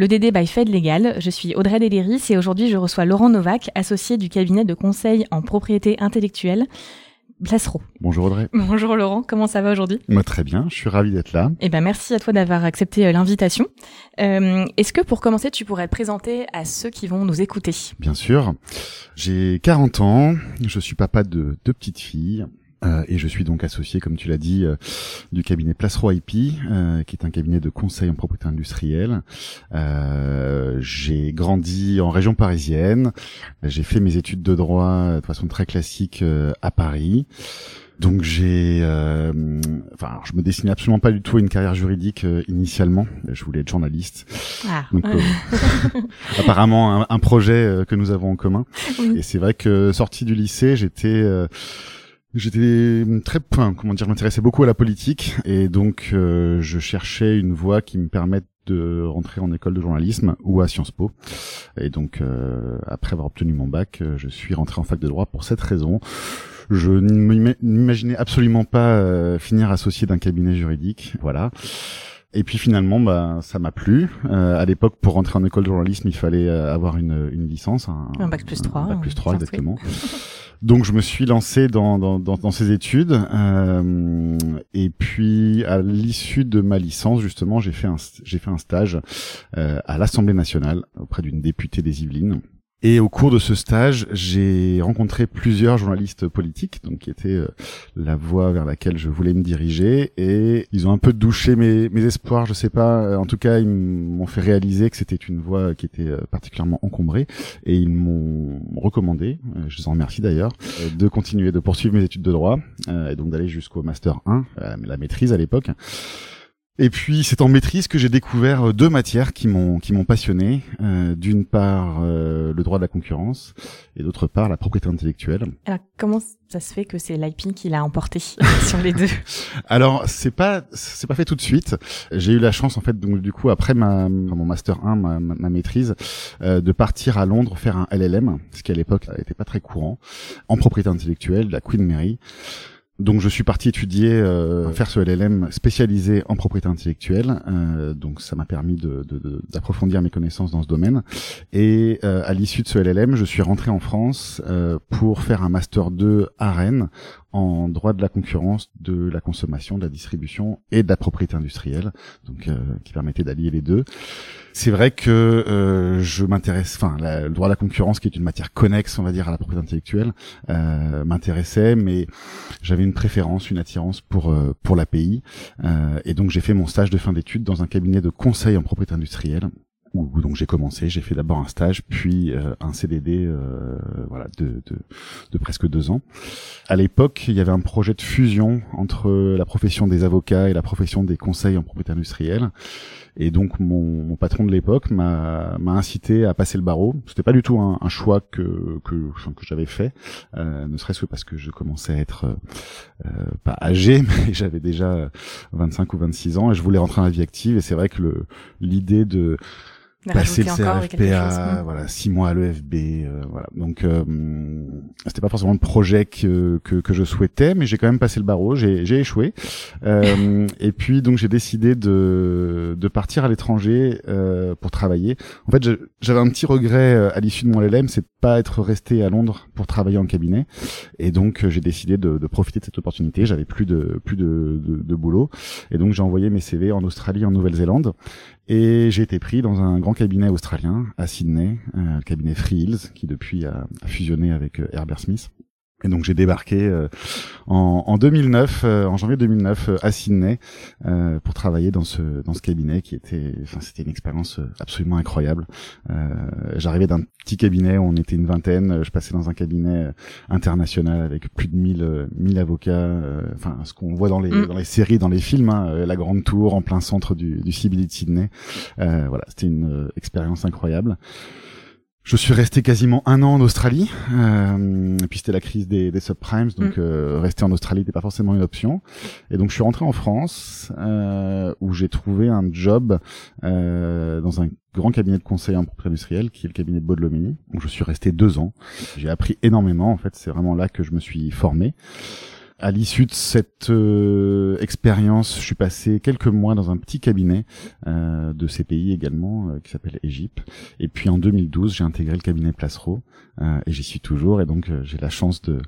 Le DD by Fed Legal, je suis Audrey Deliris et aujourd'hui je reçois Laurent Novak, associé du cabinet de conseil en propriété intellectuelle. Blasro. Bonjour Audrey. Bonjour Laurent, comment ça va aujourd'hui? Moi très bien, je suis ravi d'être là. Eh ben merci à toi d'avoir accepté euh, l'invitation. Euh, Est-ce que pour commencer tu pourrais te présenter à ceux qui vont nous écouter? Bien sûr. J'ai 40 ans, je suis papa de deux petites filles. Euh, et je suis donc associé, comme tu l'as dit, euh, du cabinet Placero IP, euh, qui est un cabinet de conseil en propriété industrielle. Euh, j'ai grandi en région parisienne. J'ai fait mes études de droit de façon très classique à Paris. Donc j'ai, euh, enfin, je me dessinais absolument pas du tout à une carrière juridique euh, initialement. Je voulais être journaliste. Ah. Donc, euh, apparemment un, un projet que nous avons en commun. Oui. Et c'est vrai que sorti du lycée, j'étais J'étais très, enfin, comment dire, je m'intéressais beaucoup à la politique et donc euh, je cherchais une voie qui me permette de rentrer en école de journalisme ou à Sciences Po. Et donc euh, après avoir obtenu mon bac, euh, je suis rentré en fac de droit pour cette raison. Je n'imaginais absolument pas euh, finir associé d'un cabinet juridique, voilà. Et puis finalement, bah, ça m'a plu. Euh, à l'époque, pour rentrer en école de journalisme, il fallait avoir une, une licence, un, un bac plus 3. Un bac plus 3, exactement. Donc je me suis lancé dans, ces études. Euh, et puis à l'issue de ma licence justement j'ai fait un j'ai fait un stage euh, à l'Assemblée nationale auprès d'une députée des Yvelines et au cours de ce stage, j'ai rencontré plusieurs journalistes politiques, donc qui étaient euh, la voie vers laquelle je voulais me diriger, et ils ont un peu douché mes, mes espoirs, je sais pas. En tout cas, ils m'ont fait réaliser que c'était une voie qui était euh, particulièrement encombrée, et ils m'ont recommandé, euh, je les en remercie d'ailleurs, de continuer, de poursuivre mes études de droit, et donc d'aller jusqu'au master 1, la maîtrise à l'époque. Et puis c'est en maîtrise que j'ai découvert euh, deux matières qui m'ont qui m'ont passionné. Euh, D'une part euh, le droit de la concurrence et d'autre part la propriété intellectuelle. Alors comment ça se fait que c'est l'IP qui l'a emporté sur les deux? Alors c'est pas c'est pas fait tout de suite. J'ai eu la chance en fait donc du coup après ma mon master 1 ma, ma maîtrise euh, de partir à Londres faire un LLM, ce qui à l'époque n'était pas très courant en propriété intellectuelle de la Queen Mary. Donc je suis parti étudier, euh, faire ce LLM spécialisé en propriété intellectuelle. Euh, donc ça m'a permis d'approfondir de, de, mes connaissances dans ce domaine. Et euh, à l'issue de ce LLM, je suis rentré en France euh, pour faire un master 2 à Rennes en droit de la concurrence, de la consommation, de la distribution et de la propriété industrielle, donc euh, qui permettait d'allier les deux. C'est vrai que euh, je m'intéresse, enfin, le droit de la concurrence, qui est une matière connexe, on va dire, à la propriété intellectuelle, euh, m'intéressait, mais j'avais une préférence, une attirance pour euh, pour l'API, euh, et donc j'ai fait mon stage de fin d'études dans un cabinet de conseil en propriété industrielle où, donc j'ai commencé, j'ai fait d'abord un stage, puis euh, un CDD, euh, voilà, de, de, de, presque deux ans. À l'époque, il y avait un projet de fusion entre la profession des avocats et la profession des conseils en propriété industrielle. Et donc mon, mon patron de l'époque m'a incité à passer le barreau. C'était pas du tout un, un choix que que, que j'avais fait, euh, ne serait-ce que parce que je commençais à être euh, pas âgé, mais j'avais déjà 25 ou 26 ans et je voulais rentrer dans la vie active. Et c'est vrai que l'idée de passer le CRFPA, voilà, six mois à l'EFB, euh, voilà. Donc euh, c'était pas forcément le projet que, que, que je souhaitais, mais j'ai quand même passé le barreau, j'ai j'ai échoué. Euh, et puis donc j'ai décidé de de partir à l'étranger euh, pour travailler. En fait, j'avais un petit regret euh, à l'issue de mon LLM, c'est pas être resté à Londres pour travailler en cabinet. Et donc j'ai décidé de, de, profiter de cette opportunité. J'avais plus de plus de, de, de boulot, et donc j'ai envoyé mes CV en Australie, en Nouvelle-Zélande. Et j'ai été pris dans un grand cabinet australien à Sydney, euh, le cabinet Free Hills, qui depuis a, a fusionné avec euh, Herbert Smith. Et donc j'ai débarqué euh, en, en, 2009, euh, en janvier 2009, euh, à Sydney euh, pour travailler dans ce dans ce cabinet qui était, enfin c'était une expérience absolument incroyable. J'arrivais d'un petit cabinet où on était une vingtaine, je passais dans un cabinet international avec plus de 1000 1000 avocats, enfin ce qu'on voit dans les mm. dans les séries, dans les films, hein, la grande tour en plein centre du, du CBD de Sydney. voilà, c'était une expérience incroyable Je suis resté quasiment un an en Australie, euh, et puis c'était la crise des, des subprimes, donc mm. euh, rester en Australie n'était pas forcément une option. Et donc je suis rentré en France, euh, où j'ai trouvé un job euh, dans un grand cabinet de conseil en propriété industrielle, qui est le cabinet de Baudelomini, où je suis resté deux ans. J'ai appris énormément, en fait, c'est vraiment là que je me suis formé. À l'issue de cette euh, expérience, je suis passé quelques mois dans un petit cabinet euh, de CPI également, euh, qui s'appelle Égypte. Et puis en 2012, j'ai intégré le cabinet Placero, euh, et j'y suis toujours. Et donc j'ai la chance de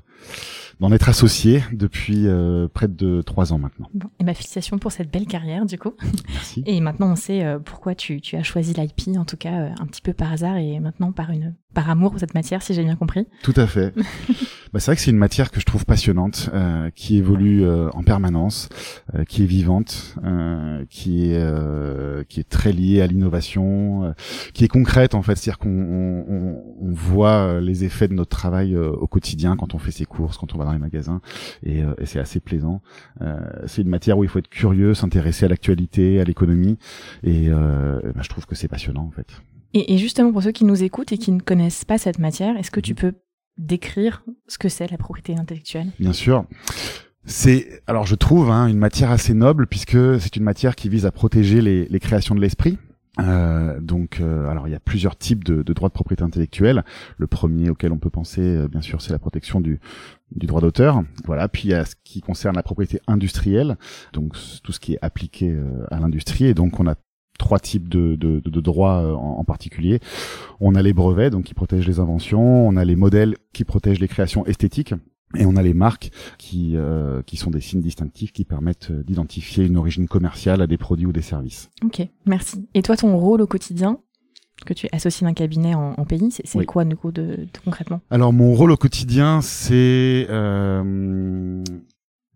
d'en être associé depuis près de trois ans maintenant. Bon, et ma félicitation pour cette belle carrière du coup. Merci. Et maintenant on sait pourquoi tu, tu as choisi l'IP, en tout cas un petit peu par hasard et maintenant par une par amour pour cette matière, si j'ai bien compris. Tout à fait. bah, c'est vrai que c'est une matière que je trouve passionnante, euh, qui évolue euh, en permanence, euh, qui est vivante, euh, qui est euh, qui est très liée à l'innovation, qui est concrète en fait, c'est-à-dire qu'on on, on, voit les effets de notre travail au quotidien quand on fait ses courses, quand on va dans les magasins, et, et c'est assez plaisant. c'est une matière où il faut être curieux, s'intéresser à l'actualité, à l'économie, et bah, je trouve que c'est passionnant en fait. Et, justement, pour ceux qui nous écoutent et qui ne connaissent pas cette matière, est-ce que tu mhm. peux décrire ce que c'est la propriété intellectuelle? Bien sûr. C'est alors je trouve hein, une matière assez noble puisque c'est une matière qui vise à protéger les, les créations de l'esprit. Euh, donc, euh, alors il y a plusieurs types de, droits de propriété intellectuelle. Le premier auquel on peut penser, euh, bien sûr, c'est la protection du, droit d'auteur. Voilà. Puis il y a ce qui concerne la propriété industrielle, donc tout ce qui est appliqué à l'industrie. Et donc on a trois types de, droits euh, en, particulier. On a les brevets, donc qui protègent les inventions. On a les modèles qui protègent les créations esthétiques. Et on a les marques qui, euh, qui sont des signes distinctifs qui permettent euh, d'identifier une origine commerciale à des produits ou des services. Ok, merci. Et toi, ton rôle au quotidien que tu es associé d'un cabinet en, pays, c'est quoi du coup de, concrètement? Alors mon rôle au quotidien, c'est euh,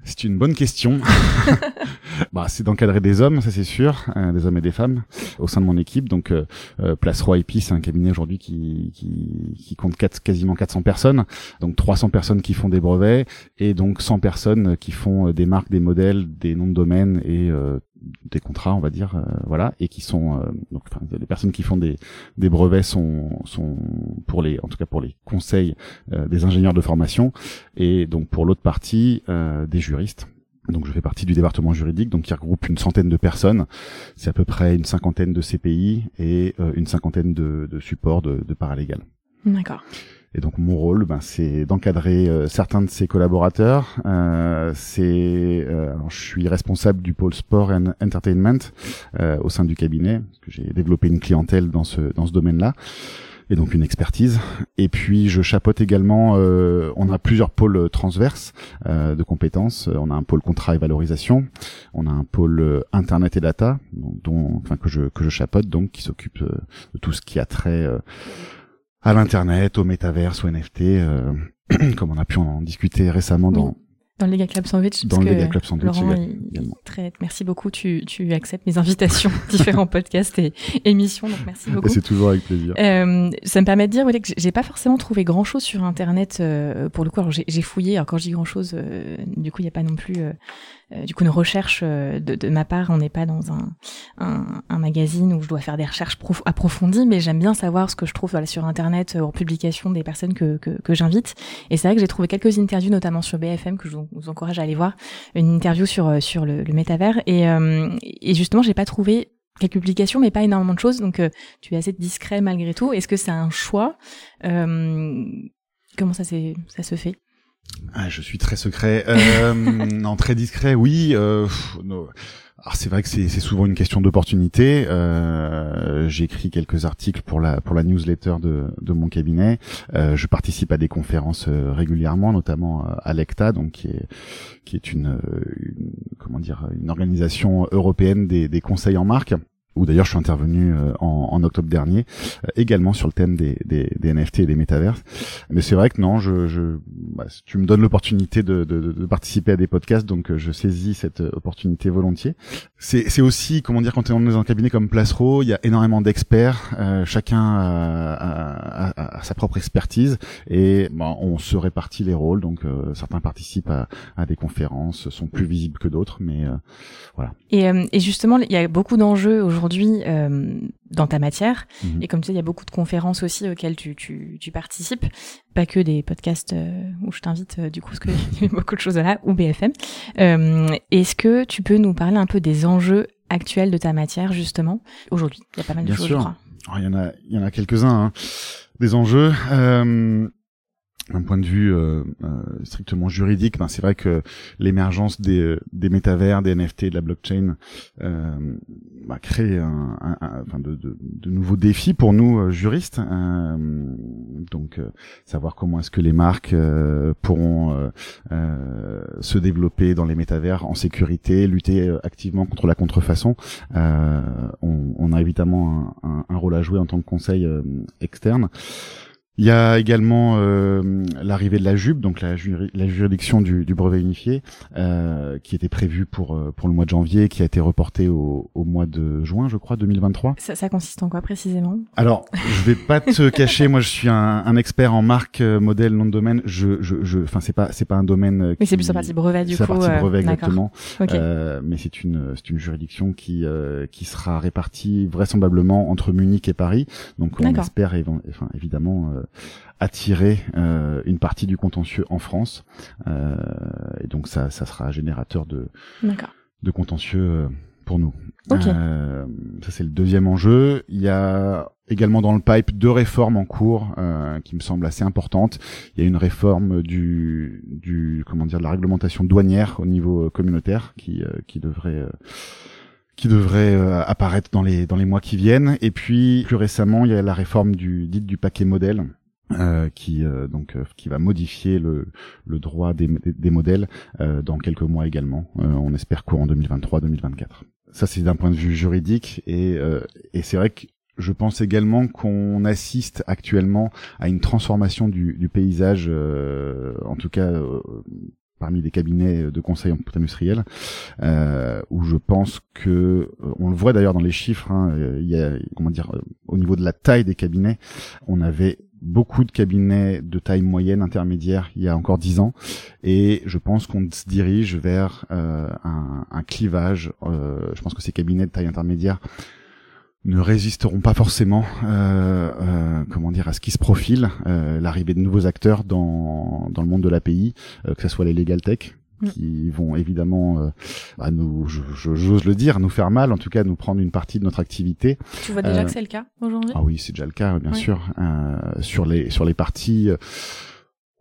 c'est une bonne question. bah, c'est d'encadrer des hommes, ça c'est sûr, euh, des hommes et des femmes au sein de mon équipe. Donc, euh, euh Place Roi IP, c'est un cabinet aujourd'hui qui, qui, qui compte quatre, quasiment 400 personnes. Donc 300 personnes qui font des brevets et donc 100 personnes qui font euh, des marques, des modèles, des noms de domaine et des contrats, on va dire, voilà, et qui sont donc enfin, les personnes qui font des, brevets sont pour les, en tout cas pour les conseils des ingénieurs de formation et donc pour l'autre partie des juristes donc je fais partie du département juridique, donc qui regroupe une centaine de personnes. C'est à peu près une cinquantaine de CPI et euh, une cinquantaine de, supports de, de. D'accord. Et donc mon rôle, ben, c'est d'encadrer euh, certains de ses collaborateurs. Euh, c'est, euh, je suis responsable du pôle sport and entertainment au sein du cabinet, parce que j'ai développé une clientèle dans ce dans ce domaine-là et donc une expertise. Et puis je chapeaute également, euh, on a plusieurs pôles transverses euh, de compétences. On a un pôle contrat et valorisation, on a un pôle euh, internet et data, dont, enfin que je que je chapeaute donc qui s'occupe euh, de tout ce qui a trait euh, à l'internet, au métaverse, au NFT, comme on a pu en discuter récemment dans dans le Lega Club Sandwich. Dans le Lega Club Sandwich Laurent, très, merci beaucoup. Tu, tu acceptes mes invitations, différents podcasts et émissions. Donc merci beaucoup. C'est toujours avec plaisir. Euh, ça me permet de dire que j'ai pas forcément trouvé grand chose sur Internet euh, pour le coup. Alors j'ai fouillé. Alors quand je dis grand chose, euh, du coup il n'y a pas non plus euh, euh, du coup une recherche euh, de, ma part. On n'est pas dans un, un, un, magazine où je dois faire des recherches approfondies, mais j'aime bien savoir ce que je trouve voilà, sur Internet euh, en publication des personnes que, que, que j'invite. Et c'est vrai que j'ai trouvé quelques interviews, notamment sur BFM, que je vous, encourage à aller voir, une interview sur sur le, le métavers. Et, et justement, j'ai pas trouvé quelques publications, mais pas énormément de choses. Donc, tu es assez discret malgré tout. Est-ce que c'est un choix? Euh, Comment ça, ça se fait? Ah, je suis très secret. Euh, non, très discret, oui. Euh, c'est vrai que c'est souvent une question d'opportunité. Euh, J'écris quelques articles pour la pour la newsletter de, de mon cabinet. Euh, je participe à des conférences régulièrement, notamment à l'ECTA, donc qui est qui est une, une, comment dire une organisation européenne des, des conseils en marque où d'ailleurs je suis intervenu euh, en, en octobre dernier, euh, également sur le thème des, des, des, NFT et des métaverses. Mais c'est vrai que non, je, je bah, tu me donnes l'opportunité de, de, de, participer à des podcasts, donc euh, je saisis cette opportunité volontiers. C'est aussi, comment dire, quand on est dans un cabinet comme Placero, il y a énormément d'experts, chacun a, a, a, sa propre expertise, et bah, on se répartit les rôles, donc certains participent à, à, des conférences, sont plus visibles que d'autres, mais voilà. Et, et justement, il y a beaucoup d'enjeux aujourd'hui aujourd'hui euh, dans ta matière. Mhm. Et comme tu sais, il y a beaucoup de conférences aussi auxquelles tu, tu, tu participes, pas que des podcasts euh, où je t'invite euh, du coup parce y a beaucoup de choses là ou BFM. Est-ce que tu peux nous parler un peu des enjeux actuels de ta matière justement? Aujourd'hui Il y a pas mal de Bien choses, sûr. je crois. Alors, il y en a, il y en a quelques-uns. Hein. Des enjeux. Euh, d'un point de vue euh, euh, strictement juridique, ben c'est vrai que l'émergence des, des métavers, des NFT, de la blockchain, euh, bah, crée un, un- un- de, de, de nouveaux défis pour nous euh, juristes. Euh, donc, euh, savoir comment est-ce que les marques euh, pourront euh, euh, se développer dans les métavers en sécurité, lutter euh, activement contre la contrefaçon. Euh, on, on a évidemment un, un- rôle à jouer en tant que conseil euh, externe. Il y a également euh, l'arrivée de la JUB, donc la, juri- la juridiction du, du brevet unifié, euh, qui était prévue pour euh, pour le mois de janvier, qui a été reportée au, au mois de juin, je crois, 2023. Ça, ça consiste en quoi précisément? Alors, je vais pas te cacher, moi je suis un, un expert en marque, euh, modèle, nom de domaine. Je, je, je, enfin c'est pas c'est pas un domaine. euh, Oui, c'est qui- plus la partie brevet du c'est coup. la partie brevet exactement. Ok. Euh, mais c'est une c'est une juridiction qui euh, qui sera répartie vraisemblablement entre Munich et Paris. Donc on espère enfin, évidemment attirer euh, une partie du contentieux en France. Euh, et donc ça ça sera générateur de D'accord. de contentieux euh, pour nous. Euh, ça c'est le deuxième enjeu. Il y a également dans le pipe deux réformes en cours euh, qui me semblent assez importantes. Il y a une réforme du du comment dire de la réglementation douanière au niveau euh, communautaire qui euh, qui devrait euh, qui devrait euh, apparaître dans les dans les mois qui viennent. Et puis plus récemment, il y a la réforme du dite du paquet modèle. euh, qui euh, donc euh, qui va modifier le, le droit des, des, modèles euh, dans quelques mois également. Euh, on espère courant 2023-2024. Ça c'est d'un point de vue juridique et et c'est vrai que je pense également qu'on assiste actuellement à une transformation du, du paysage, euh, en tout cas euh, parmi les cabinets de conseil en industriel, euh, où je pense que euh, on le voit d'ailleurs dans les chiffres. hein, euh, comment dire euh, au niveau de la taille des cabinets, on avait beaucoup de cabinets de taille moyenne intermédiaire il y a encore dix ans et je pense qu'on se dirige vers un, clivage je pense que ces cabinets de taille intermédiaire ne résisteront pas forcément euh, euh, comment dire à ce qui se profile euh, l'arrivée de nouveaux acteurs dans dans le monde de l'API euh, que ce soit les legal tech Mm. qui vont évidemment euh, bah, nous j'ose le dire nous faire mal en tout cas nous prendre une partie de notre activité Tu vois déjà euh, que c'est le cas aujourd'hui? Ah oui, c'est déjà le cas, bien Oui. sûr. Euh, sur les sur les parties, euh,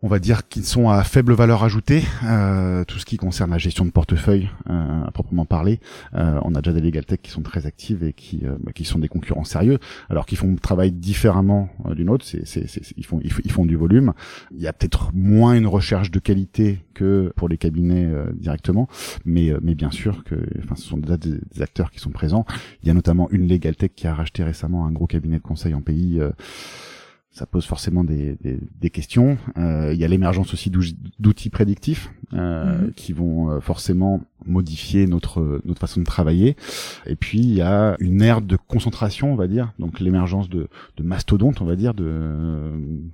on va dire qui sont à faible valeur ajoutée, euh, tout ce qui concerne la gestion de portefeuille euh, à proprement parler. Euh, on a déjà des legal tech qui sont très actives et qui euh, bah, qui sont des concurrents sérieux, alors qu'ils font travail différemment euh, d'une autre. C'est c'est ils font ils, font- du volume. Il y a peut-être moins une recherche de qualité que pour les cabinets euh, directement, mais mais bien sûr que enfin ce sont déjà des, des acteurs qui sont présents. Il y a notamment une legal tech qui a racheté récemment un gros cabinet de conseil en pays. Ça pose forcément des, des, des questions. Euh, il y a l'émergence aussi d'ou- d'outils prédictifs euh, Mhm. qui vont euh, forcément modifier notre notre façon de travailler. Et puis il y a une ère de concentration, on va dire, donc l'émergence de, de mastodontes, on va dire, de,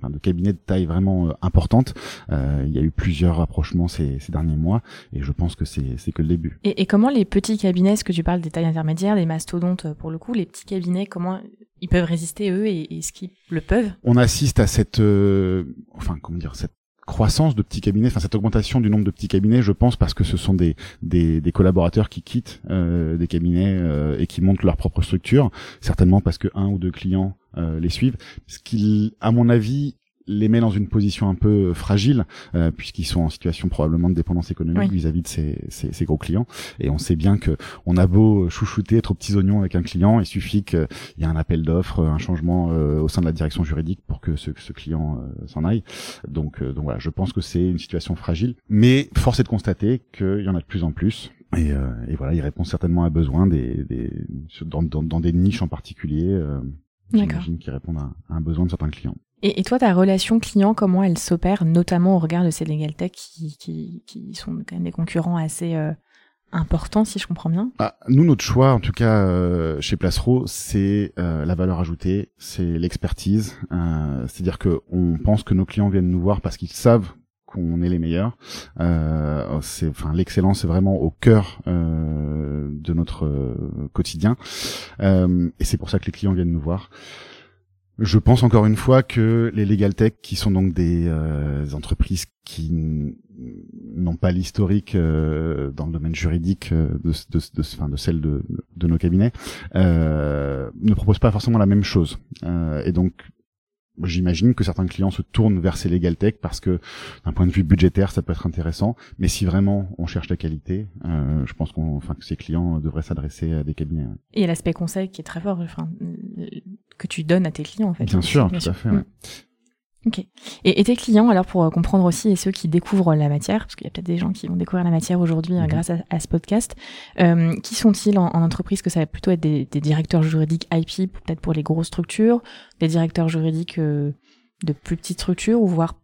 de cabinets de taille vraiment euh, importante. Euh, il y a eu plusieurs rapprochements ces, ces derniers mois, et je pense que c'est c'est que le début. Et, et comment les petits cabinets, est-ce que tu parles des tailles intermédiaires, des mastodontes euh, pour le coup, les petits cabinets, comment ils peuvent résister eux et est-ce qu'ils le peuvent? On assiste à cette, euh, enfin comment dire, cette croissance de petits cabinets, enfin cette augmentation du nombre de petits cabinets, je pense parce que ce sont des des, des collaborateurs qui quittent euh, des cabinets euh, et qui montent leur propre structure, certainement parce que un ou deux clients euh, les suivent, ce qui, à mon avis, les met dans une position un peu fragile euh, puisqu'ils sont en situation probablement de dépendance économique Oui. vis-à-vis de ces, ces, ces gros clients. Et on sait bien que on a beau chouchouter être aux petits oignons avec un client il suffit qu'il y ait un appel d'offres un changement euh, au sein de la direction juridique pour que ce, ce client euh, s'en aille. Donc euh, donc voilà je pense que c'est une situation fragile mais force est de constater qu'il y en a de plus en plus. Et, euh, et voilà il répond certainement à besoin des, des dans, dans, dans des niches en particulier euh, j'imagine qui répondent à, à un besoin de certains clients Et, et toi, ta relation client, comment elle s'opère, notamment au regard de ces legal tech qui, qui, qui sont quand même des concurrents assez euh, importants, si je comprends bien? Ah, nous, notre choix, en tout cas euh, chez Placero, c'est euh, la valeur ajoutée, c'est l'expertise. Euh, C'est-à-dire que on pense que nos clients viennent nous voir parce qu'ils savent qu'on est les meilleurs. Euh, c'est, enfin, l'excellence est vraiment au cœur euh, de notre euh, quotidien, euh, et c'est pour ça que les clients viennent nous voir. Je pense encore une fois que les legal tech, qui sont donc des euh, entreprises qui n'ont pas l'historique euh, dans le domaine juridique de, de, de, enfin, de celle de, de nos cabinets, euh, ne proposent pas forcément la même chose. et donc J'imagine que certains clients se tournent vers ces legal tech parce que d'un point de vue budgétaire, ça peut être intéressant. Mais si vraiment on cherche la qualité, euh, je pense qu'on, enfin, que ces clients devraient s'adresser à des cabinets. Et l'aspect conseil qui est très fort, enfin, que tu donnes à tes clients en fait. Bien sûr, tout à fait. Ouais. Ok. Et, et, tes clients, alors pour euh, comprendre aussi, et ceux qui découvrent la matière, parce qu'il y a peut-être des gens qui vont découvrir la matière aujourd'hui euh, mhm. grâce à, à, ce podcast, euh, qui sont-ils en, en, entreprise? Que ça va plutôt être des, des directeurs juridiques IP, peut-être pour les grosses structures, des directeurs juridiques euh, de plus petites structures, ou voire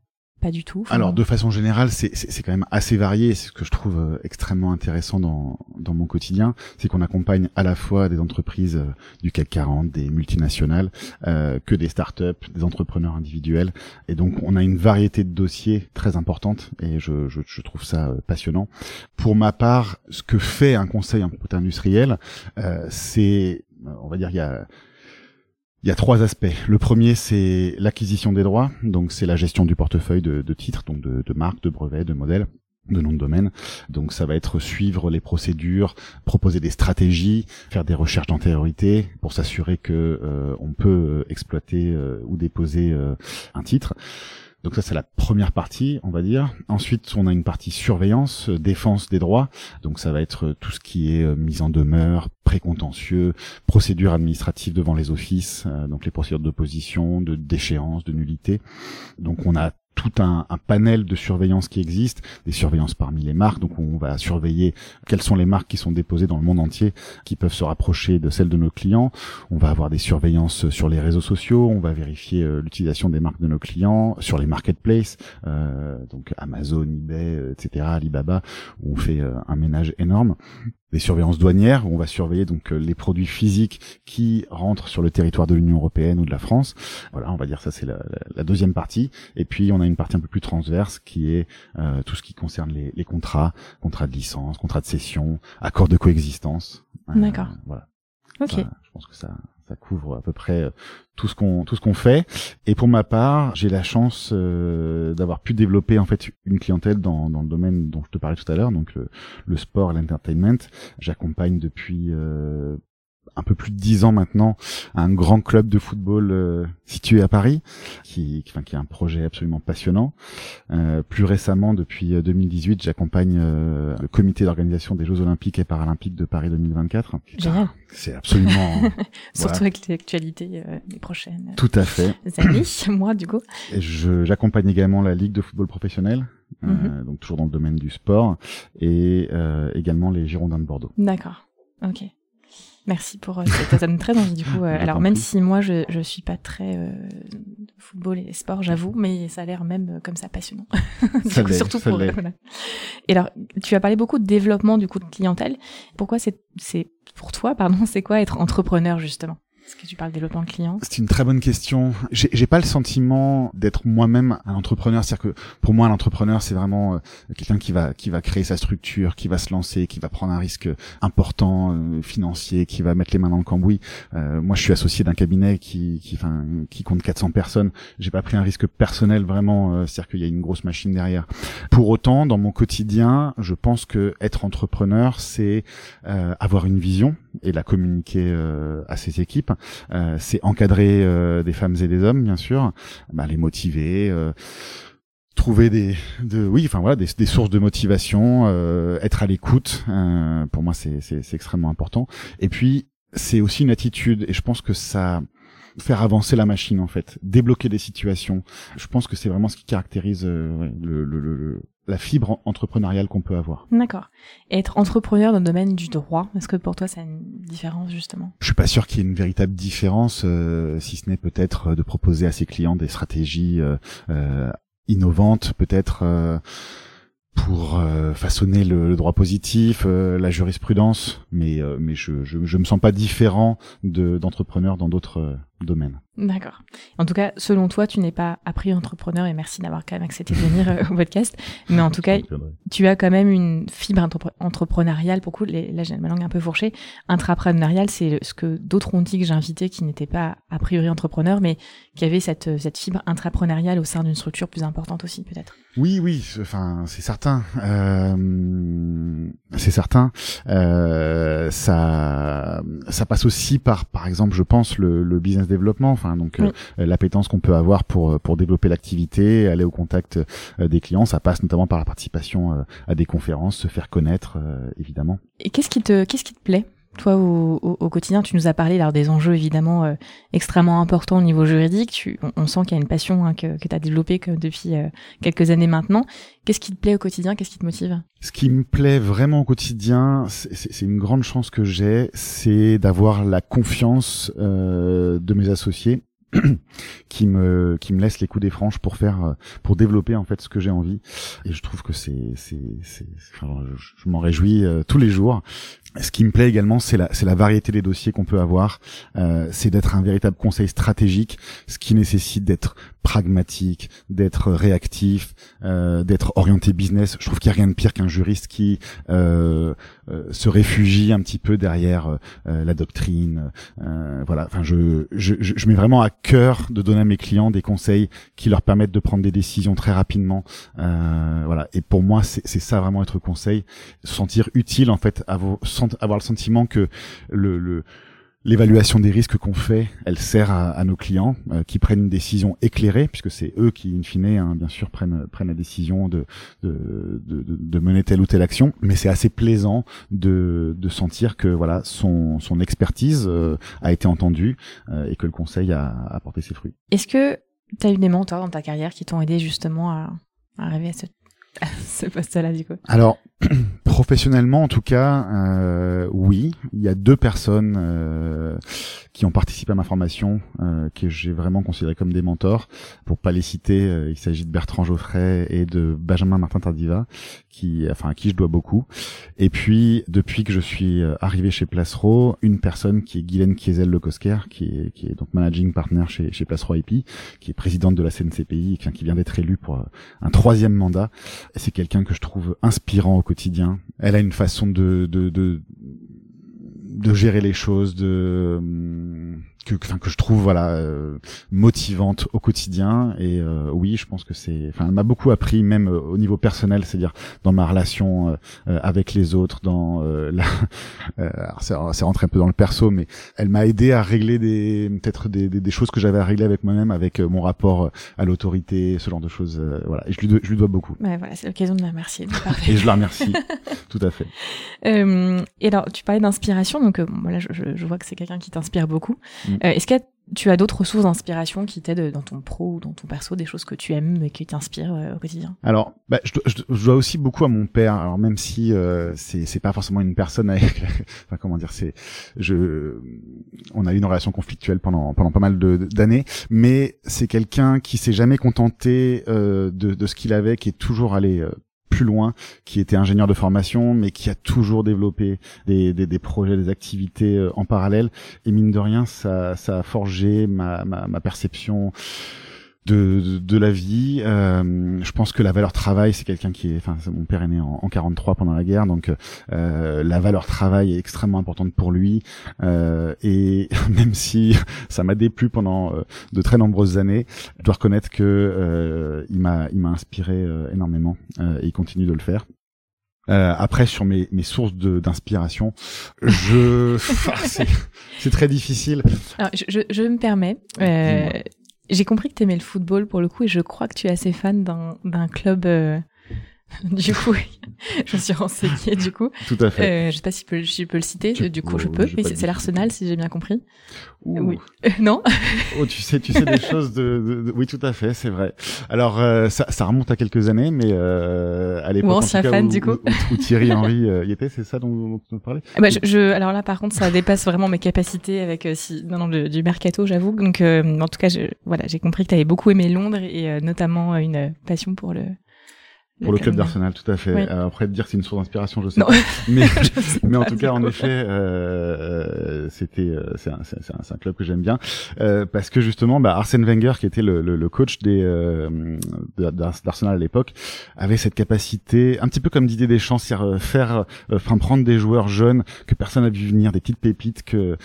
pas du tout. Alors de façon générale, c'est c'est quand même assez varié. C'est ce que je trouve euh, extrêmement intéressant dans dans mon quotidien, c'est qu'on accompagne à la fois des entreprises euh, du CAC 40, des multinationales, euh, que des startups, des entrepreneurs individuels, et donc on a une variété de dossiers très importante et je je, je trouve ça euh, passionnant. Pour ma part, ce que fait un conseil en propriété industrielle, euh, c'est on va dire il y a il y a trois aspects. Le premier, c'est l'acquisition des droits, donc c'est la gestion du portefeuille de, titres, donc de, marques, de brevets, de modèles de nom de domaine. Donc ça va être suivre les procédures, proposer des stratégies, faire des recherches d'antériorité pour s'assurer que euh, on peut exploiter euh, ou déposer euh, un titre. Donc ça c'est la première partie, on va dire. Ensuite, on a une partie surveillance, euh, défense des droits. Donc ça va être euh, tout ce qui est euh, mise en demeure, précontentieux, procédures administratives devant les offices, donc les procédures d'opposition, de déchéance, de nullité. Donc on a tout un, un, panel de surveillance qui existe, des surveillances parmi les marques. Donc on va surveiller quelles sont les marques qui sont déposées dans le monde entier, qui peuvent se rapprocher de celles de nos clients. On va avoir des surveillances sur les réseaux sociaux. On va vérifier euh, l'utilisation des marques de nos clients sur les marketplaces, euh, donc Amazon, eBay, euh, etc., Alibaba, on fait euh, un ménage énorme des surveillances douanières où on va surveiller donc euh, les produits physiques qui rentrent sur le territoire de l'Union européenne ou de la France. Voilà, on va dire ça c'est la, la, deuxième partie. Et puis on a une partie un peu plus transverse qui est euh, tout ce qui concerne les, les, contrats, contrats de licence, contrats de cession, accords de coexistence. Euh, D'accord. voilà. Ok. je pense que ça ça couvre à peu près euh, tout ce qu'on tout ce qu'on fait. Et pour ma part, j'ai la chance euh, d'avoir pu développer en fait une clientèle dans, dans le domaine dont je te parlais tout à l'heure, donc le, le sport, l'entertainment. J'accompagne depuis euh, un peu plus de dix ans maintenant un grand club de football euh, situé à Paris, qui, qui, enfin, qui est un projet absolument passionnant. Euh, plus récemment, depuis 2018, euh, j'accompagne euh, le comité d'organisation des Jeux Olympiques et Paralympiques de Paris 2024. Génial. C'est absolument. Surtout avec l'actualité des prochaines. Tout à fait. Années, moi du coup. Et j'accompagne également la Ligue de football professionnel. Mm donc toujours dans le domaine du sport et également les Girondins de Bordeaux. D'accord. Ok. Merci pour euh, me donne très envie du coup. Euh, alors même si moi je je suis pas très euh, football et sport, j'avoue, mais ça a l'air même euh, comme ça passionnant. ça coup, surtout pour voilà. Et alors tu as parlé beaucoup de développement du coup de clientèle. Pourquoi c'est c'est pour toi pardon, c'est quoi être entrepreneur justement? Est-ce que tu parles développement client? C'est une très bonne question. J'ai pas le sentiment d'être moi-même un entrepreneur. C'est-à-dire que pour moi, l'entrepreneur, c'est vraiment euh, quelqu'un qui va qui va créer sa structure, qui va se lancer, qui va prendre un risque important euh, financier, qui va mettre les mains dans le cambouis. Euh, moi, je suis associé d'un cabinet qui qui, qui compte 400 personnes. J'ai pas pris un risque personnel vraiment. Euh, C'est-à-dire qu'il y a une grosse machine derrière. Pour autant, dans mon quotidien, je pense que être entrepreneur, c'est avoir une vision et la communiquer à ses équipes. Euh, c'est encadrer euh, des femmes et des hommes, bien sûr, bah, les motiver euh, trouver des de oui enfin voilà des, des sources de motivation euh, être à l'écoute euh, pour moi c'est c'est extrêmement important. Et puis c'est aussi une attitude et je pense que ça faire avancer la machine en fait débloquer des situations je pense que c'est vraiment ce qui caractérise euh, le, le, le, la fibre entrepreneuriale qu'on peut avoir. D'accord. être entrepreneur dans le domaine du droit, est-ce que pour toi c'est une différence justement? Je suis pas sûr qu'il y ait une véritable différence, euh, si ce n'est peut-être de proposer à ses clients des stratégies euh, euh, innovantes, peut-être euh, pour euh, façonner le, le, droit positif, euh, la jurisprudence, mais mais je, je je me sens pas différent de d'entrepreneurs dans d'autres domaine. D'accord. En tout cas, selon toi, tu n'es pas appris entrepreneur et merci d'avoir quand même accepté de venir euh, au podcast. Mais en tout cas, tu as quand même une fibre entrepreneuriale. Pour coup, les, là j'ai ma langue un peu fourchée. Intrapreneuriale, c'est ce que d'autres ont dit que j'ai invité qui n'étaient pas a priori entrepreneurs, mais qui avaient cette, cette fibre intrapreneuriale au sein d'une structure plus importante aussi, peut-être. Oui, oui. Enfin, c'est certain. Euh, c'est certain. Euh, ça, ça passe aussi par, par exemple, je pense le, le business développement. Enfin, donc euh, l'appétence qu'on peut avoir pour euh, pour développer l'activité, aller au contact euh, des clients, ça passe notamment par la participation à des conférences, se faire connaître, évidemment. Et qu'est-ce qui te qu'est-ce qui te plaît? Toi au, au, quotidien, tu nous as parlé alors des enjeux évidemment euh, extrêmement importants au niveau juridique. Tu, on, sent qu'il y a une passion hein, que, que tu as développée que depuis euh, quelques années maintenant. Qu'est-ce qui te plaît au quotidien? Qu'est-ce qui te motive? Ce qui me plaît vraiment au quotidien, c'est une grande chance que j'ai, c'est d'avoir la confiance euh, de mes associés qui me qui me laisse les coups des franches pour faire pour développer en fait ce que j'ai envie et je trouve que c'est c'est c'est je, m'en réjouis tous les jours ce qui me plaît également, c'est la, c'est la variété des dossiers qu'on peut avoir. Euh, c'est d'être un véritable conseil stratégique, ce qui nécessite d'être pragmatique, d'être réactif, euh, d'être orienté business. Je trouve qu'il n'y a rien de pire qu'un juriste qui euh, euh se réfugie un petit peu derrière euh, la doctrine. Euh, voilà. Enfin, je, je, je mets vraiment à cœur de donner à mes clients des conseils qui leur permettent de prendre des décisions très rapidement. voilà. Et pour moi, c'est, ça vraiment être conseil, se sentir utile en fait vos avoir le sentiment que le, l'évaluation des risques qu'on fait, elle sert à, nos clients euh, qui prennent une décision éclairée, puisque c'est eux qui, in fine, hein, bien sûr, prennent, prennent la décision de, de, de, mener telle ou telle action. Mais c'est assez plaisant de, de sentir que voilà son, son expertise euh, a été entendue euh, et que le conseil a apporté ses fruits. Est-ce que tu as eu des mentors dans ta carrière qui t'ont aidé justement à, à arriver à ce, à ce poste-là du coup? Alors, Professionnellement, en tout cas, euh, oui. Il y a deux personnes euh, qui ont participé à ma formation euh, que j'ai vraiment considéré comme des mentors. Pour pas les citer, il s'agit de Bertrand Geoffrey et de Benjamin Martin Tardiva, qui, enfin, à qui je dois beaucoup. Et puis, depuis que je suis arrivé chez Placero, une personne qui est Guylaine Kiesel Lecosker, qui est, qui est donc managing partner chez, chez Placero IP, qui est présidente de la CNCPI, qui vient d'être élue pour un troisième mandat. C'est quelqu'un que je trouve inspirant au quotidien. Elle a une façon de, de, de gérer les choses, de que, enfin, que je trouve voilà euh, motivante au quotidien. Et euh, oui, je pense que c'est, enfin, elle m'a beaucoup appris même euh, au niveau personnel, c'est-à-dire dans ma relation avec les autres, dans la, c'est rentré un peu dans le perso, mais elle m'a aidé à régler des peut-être des, des, des, choses que j'avais à régler avec moi-même, avec mon rapport à l'autorité, ce genre de choses. voilà, et je lui dois, je lui dois beaucoup. Ouais, voilà, c'est l'occasion de la remercier. et je la remercie, tout à fait. et alors, tu parlais d'inspiration, donc voilà, je, je, vois que c'est quelqu'un qui t'inspire beaucoup. Mm. Euh, est-ce que tu as d'autres sources d'inspiration qui t'aident dans ton pro ou dans ton perso, des choses que tu aimes et qui t'inspirent euh, au quotidien? Alors, bah, je, je, dois aussi beaucoup à mon père. Alors même si euh, c'est c'est pas forcément une personne avec, enfin comment dire, c'est je, on a eu une relation conflictuelle pendant pendant pas mal d'années, mais c'est quelqu'un qui s'est jamais contenté de, de ce qu'il avait, qui est toujours allé plus loin, qui était ingénieur de formation, mais qui a toujours développé des, projets, des activités euh, en parallèle. Et mine de rien, ça, ça a forgé ma, ma perception de, de, la vie. Euh, je pense que la valeur travail, c'est quelqu'un qui est, enfin, mon père est né en, en 43 pendant la guerre, donc euh, la valeur travail est extrêmement importante pour lui. Euh, et même si ça m'a déplu pendant euh, de très nombreuses années, je dois reconnaître que euh, il m'a, il m'a inspiré euh, énormément et il continue de le faire. Euh, après, sur mes, mes sources d'inspiration, je, c'est très difficile. Alors, je, je, je, me permets. Euh, j'ai compris que tu aimais le football pour le coup et je crois que tu es assez fan d'un club. Euh, du coup, je me suis renseignée du coup. Tout à fait. Euh, je sais pas si je peux, je peux le citer. du coup, je peux. Oui, c'est l'Arsenal si j'ai bien compris. Oui. Euh, non. oh, tu sais, tu sais des choses de, de, Oui, tout à fait, c'est vrai. Alors, euh, ça, ça remonte à quelques années, mais euh, à l'époque, ancien fan où, du coup, où, Thierry Henry euh, y était, c'est ça dont, tu parlais? Ah bah, je, je, alors là, par contre, ça dépasse vraiment mes capacités avec euh, si, non, non, du mercato, j'avoue. Donc, en tout cas, je, voilà, j'ai compris que tu avais beaucoup aimé Londres et notamment une passion pour le Pour le club d'Arsenal, tout à fait. Euh, après, de dire c'est une source d'inspiration, je sais pas. Mais, mais en tout cas, en effet, euh, c'était, euh, c'est un, un, un, club que j'aime bien euh, parce que justement, bah, Arsène Wenger, qui était le, le, le coach des euh, d'Arsenal à l'époque, avait cette capacité, un petit peu comme Didier Deschamps, c'est-à-dire faire, enfin prendre des joueurs jeunes que personne n'a vu venir, des petites pépites que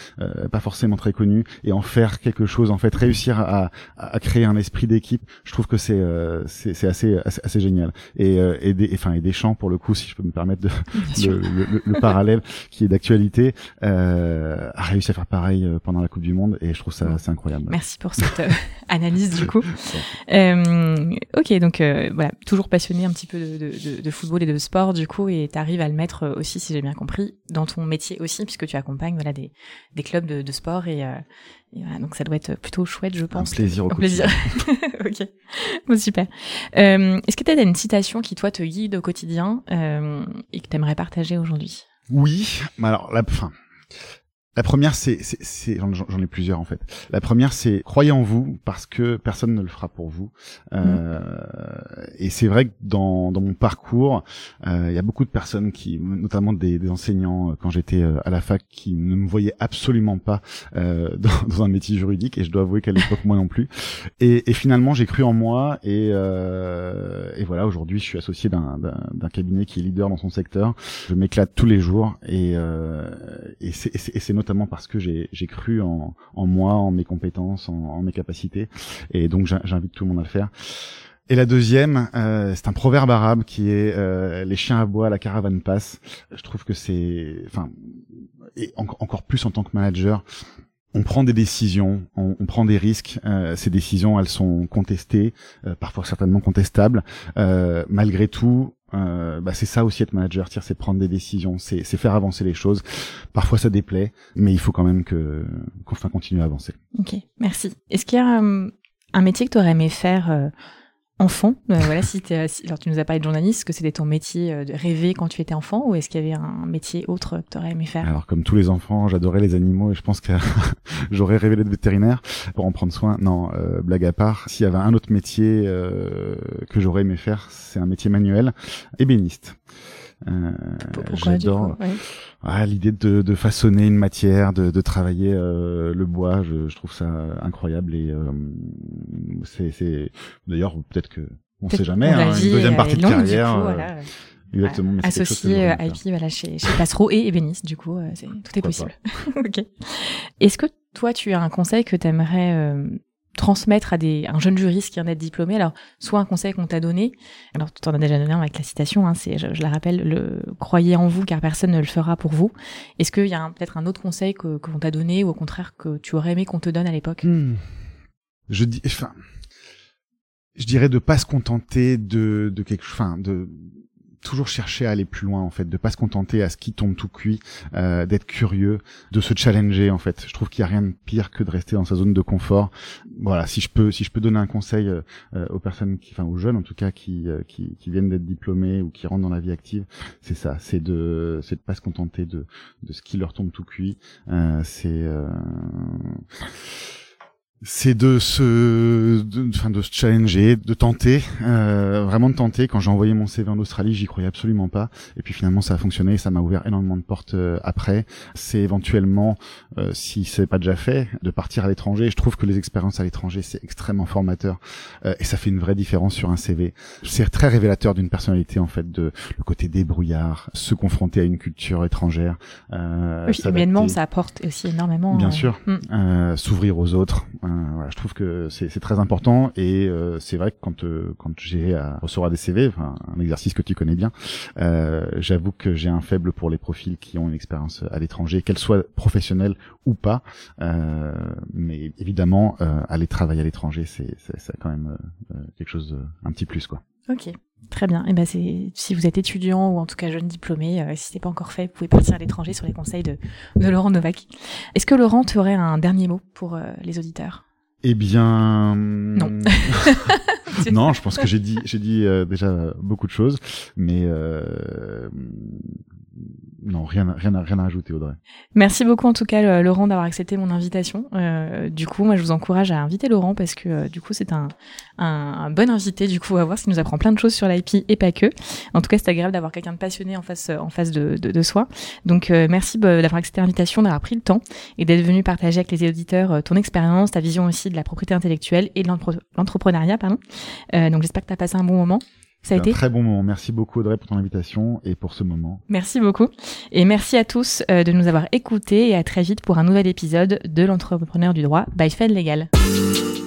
pas forcément très connues, et en faire quelque chose, en fait, réussir à, à créer un esprit d'équipe. Je trouve que c'est c'est assez, assez, assez génial et, euh, et, des, enfin, et des chants pour le coup, si je peux me permettre de, le, le, le, parallèle qui est d'actualité, euh, a réussi à faire pareil euh, pendant la Coupe du Monde et je trouve ça assez incroyable. Merci pour cette euh, analyse du coup. euh, ok, donc voilà, toujours passionné un petit peu de, de, de, football et de sport du coup et tu arrives à le mettre aussi, si j'ai bien compris, dans ton métier aussi puisque tu accompagnes voilà des, des clubs de, de sport et donc ça doit être plutôt chouette, je pense. Un plaisir au Un plaisir. ok, bon, super. Euh, Est-ce que tu as une citation qui toi te guide au quotidien euh, et que tu aimerais partager aujourd'hui? Oui, alors la fin. La première, c'est, c'est, j'en ai plusieurs en fait. La première, c'est croyez en vous parce que personne ne le fera pour vous. Euh, Et c'est vrai que dans, dans mon parcours, euh, il y a beaucoup de personnes qui, notamment des, des enseignants euh, quand j'étais euh, à la fac, qui ne me voyaient absolument pas euh, dans, dans, un métier juridique. Et je dois avouer qu'à l'époque moi non plus. Et, et finalement, j'ai cru en moi. Et, euh, et voilà, aujourd'hui, je suis associé d'un, d'un, cabinet qui est leader dans son secteur. Je m'éclate tous les jours. Et, et c'est, et c'est notamment parce que j'ai cru en, en, moi, en mes compétences, en, en mes capacités. Et donc j'invite tout le monde à le faire. Et la deuxième, euh, c'est un proverbe arabe qui est euh, les chiens aboient, la caravane passe. Je trouve que c'est, enfin, et encore plus en tant que manager, on prend des décisions, on, on prend des risques. Euh, ces décisions, elles sont contestées, euh, parfois certainement contestables. Euh, malgré tout, euh, bah c'est ça aussi être manager, c'est prendre des décisions, c'est faire avancer les choses. Parfois ça déplaît, mais il faut quand même que qu'on continue à avancer. Ok, merci. Est-ce qu'il y a euh, un métier que tu aurais aimé faire euh, enfant euh, Voilà, si, alors tu nous as parlé de journaliste, que c'était ton métier de rêver quand tu étais enfant, ou est-ce qu'il y avait un métier autre que tu aurais aimé faire? Alors comme tous les enfants, j'adorais les animaux et je pense que j'aurais rêvé d'être vétérinaire pour en prendre soin. Non, blague à part, s'il y avait un autre métier que j'aurais aimé faire, c'est un métier manuel, ébéniste. Euh, J'adore ah, l'idée de, de, façonner une matière, de, de travailler euh, le bois. Je, je, trouve ça incroyable et euh, c'est d'ailleurs peut-être que on sait jamais hein, une deuxième partie de carrière. Coup, voilà. Exactement. Associé à IP voilà, chez, chez Passereau et Ébéniste, du coup, c'est, tout est possible. ok. Est-ce que toi, tu as un conseil que tu aimerais transmettre à des, un jeune juriste qui vient d'être diplômé, alors soit un conseil qu'on t'a donné, alors tu en as déjà donné un avec la citation, hein, c'est, je, la rappelle, le croyez en vous car personne ne le fera pour vous. Est-ce qu'il y a peut-être un autre conseil que qu'on t'a donné ou au contraire que tu aurais aimé qu'on te donne à l'époque? Hmm. Je dis, enfin, je dirais de pas se contenter de de quelque, enfin de toujours chercher à aller plus loin en fait, de pas se contenter à ce qui tombe tout cuit, euh, d'être curieux, de se challenger en fait. Je trouve qu'il y a rien de pire que de rester dans sa zone de confort. Voilà, si je peux si je peux donner un conseil euh, aux personnes qui enfin aux jeunes en tout cas qui euh, qui, qui, viennent d'être diplômés ou qui rentrent dans la vie active, c'est ça, c'est de c'est de pas se contenter de de ce qui leur tombe tout cuit, euh, c'est c'est de se, de, enfin de se challenger, de tenter, euh, vraiment de tenter. Quand j'ai envoyé mon CV en Australie, j'y croyais absolument pas, et puis finalement ça a fonctionné, et ça m'a ouvert énormément de portes euh, après. C'est éventuellement, euh, si c'est pas déjà fait, de partir à l'étranger. Je trouve que les expériences à l'étranger c'est extrêmement formateur, euh, et ça fait une vraie différence sur un CV. C'est très révélateur d'une personnalité en fait, de le côté débrouillard, se confronter à une culture étrangère. Euh, oui, humainement, ça apporte aussi énormément. Bien sûr, mm. s'ouvrir aux autres voilà, je trouve que c'est très important et euh, c'est vrai que quand euh, quand j'ai à recevoir des CV, enfin un exercice que tu connais bien, euh, j'avoue que j'ai un faible pour les profils qui ont une expérience à l'étranger, qu'elle soit professionnelle ou pas. mais évidemment, aller travailler à l'étranger, c'est quand même quelque chose un petit plus quoi. Ok. Très bien. Et eh ben c'est si vous êtes étudiant ou en tout cas jeune diplômé, euh, si c'est pas encore fait, vous pouvez partir à l'étranger sur les conseils de, de Laurent Novak. Est-ce que Laurent, tu aurais un dernier mot pour les auditeurs? Eh bien, non. non, je pense que j'ai dit, j'ai dit euh, déjà beaucoup de choses, mais euh, non, rien, rien, rien à ajouter, Audrey. Merci beaucoup en tout cas, Laurent, d'avoir accepté mon invitation. Euh, du coup, moi, je vous encourage à inviter Laurent parce que euh, du coup, c'est un, un, bon invité. Du coup, à voir, s'il nous apprend plein de choses sur l'IP et pas que. En tout cas, c'est agréable d'avoir quelqu'un de passionné en face, en face de, de, soi. Donc, euh, merci d'avoir accepté l'invitation, d'avoir pris le temps et d'être venu partager avec les auditeurs euh, ton expérience, ta vision aussi de la propriété intellectuelle et de l'entrepreneuriat, donc, j'espère que tu as passé un bon moment. Ça a été un très bon moment. Merci beaucoup Audrey pour ton invitation et pour ce moment. Merci beaucoup. Et merci à tous euh, de nous avoir écoutés et à très vite pour un nouvel épisode de l'entrepreneur du droit by Fed Legal.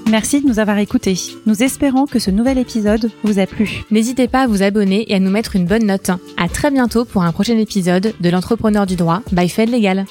Merci de nous avoir écoutés. Nous espérons que ce nouvel épisode vous a plu. N'hésitez pas à vous abonner et à nous mettre une bonne note. À très bientôt pour un prochain épisode de l'entrepreneur du droit by Fed Legal.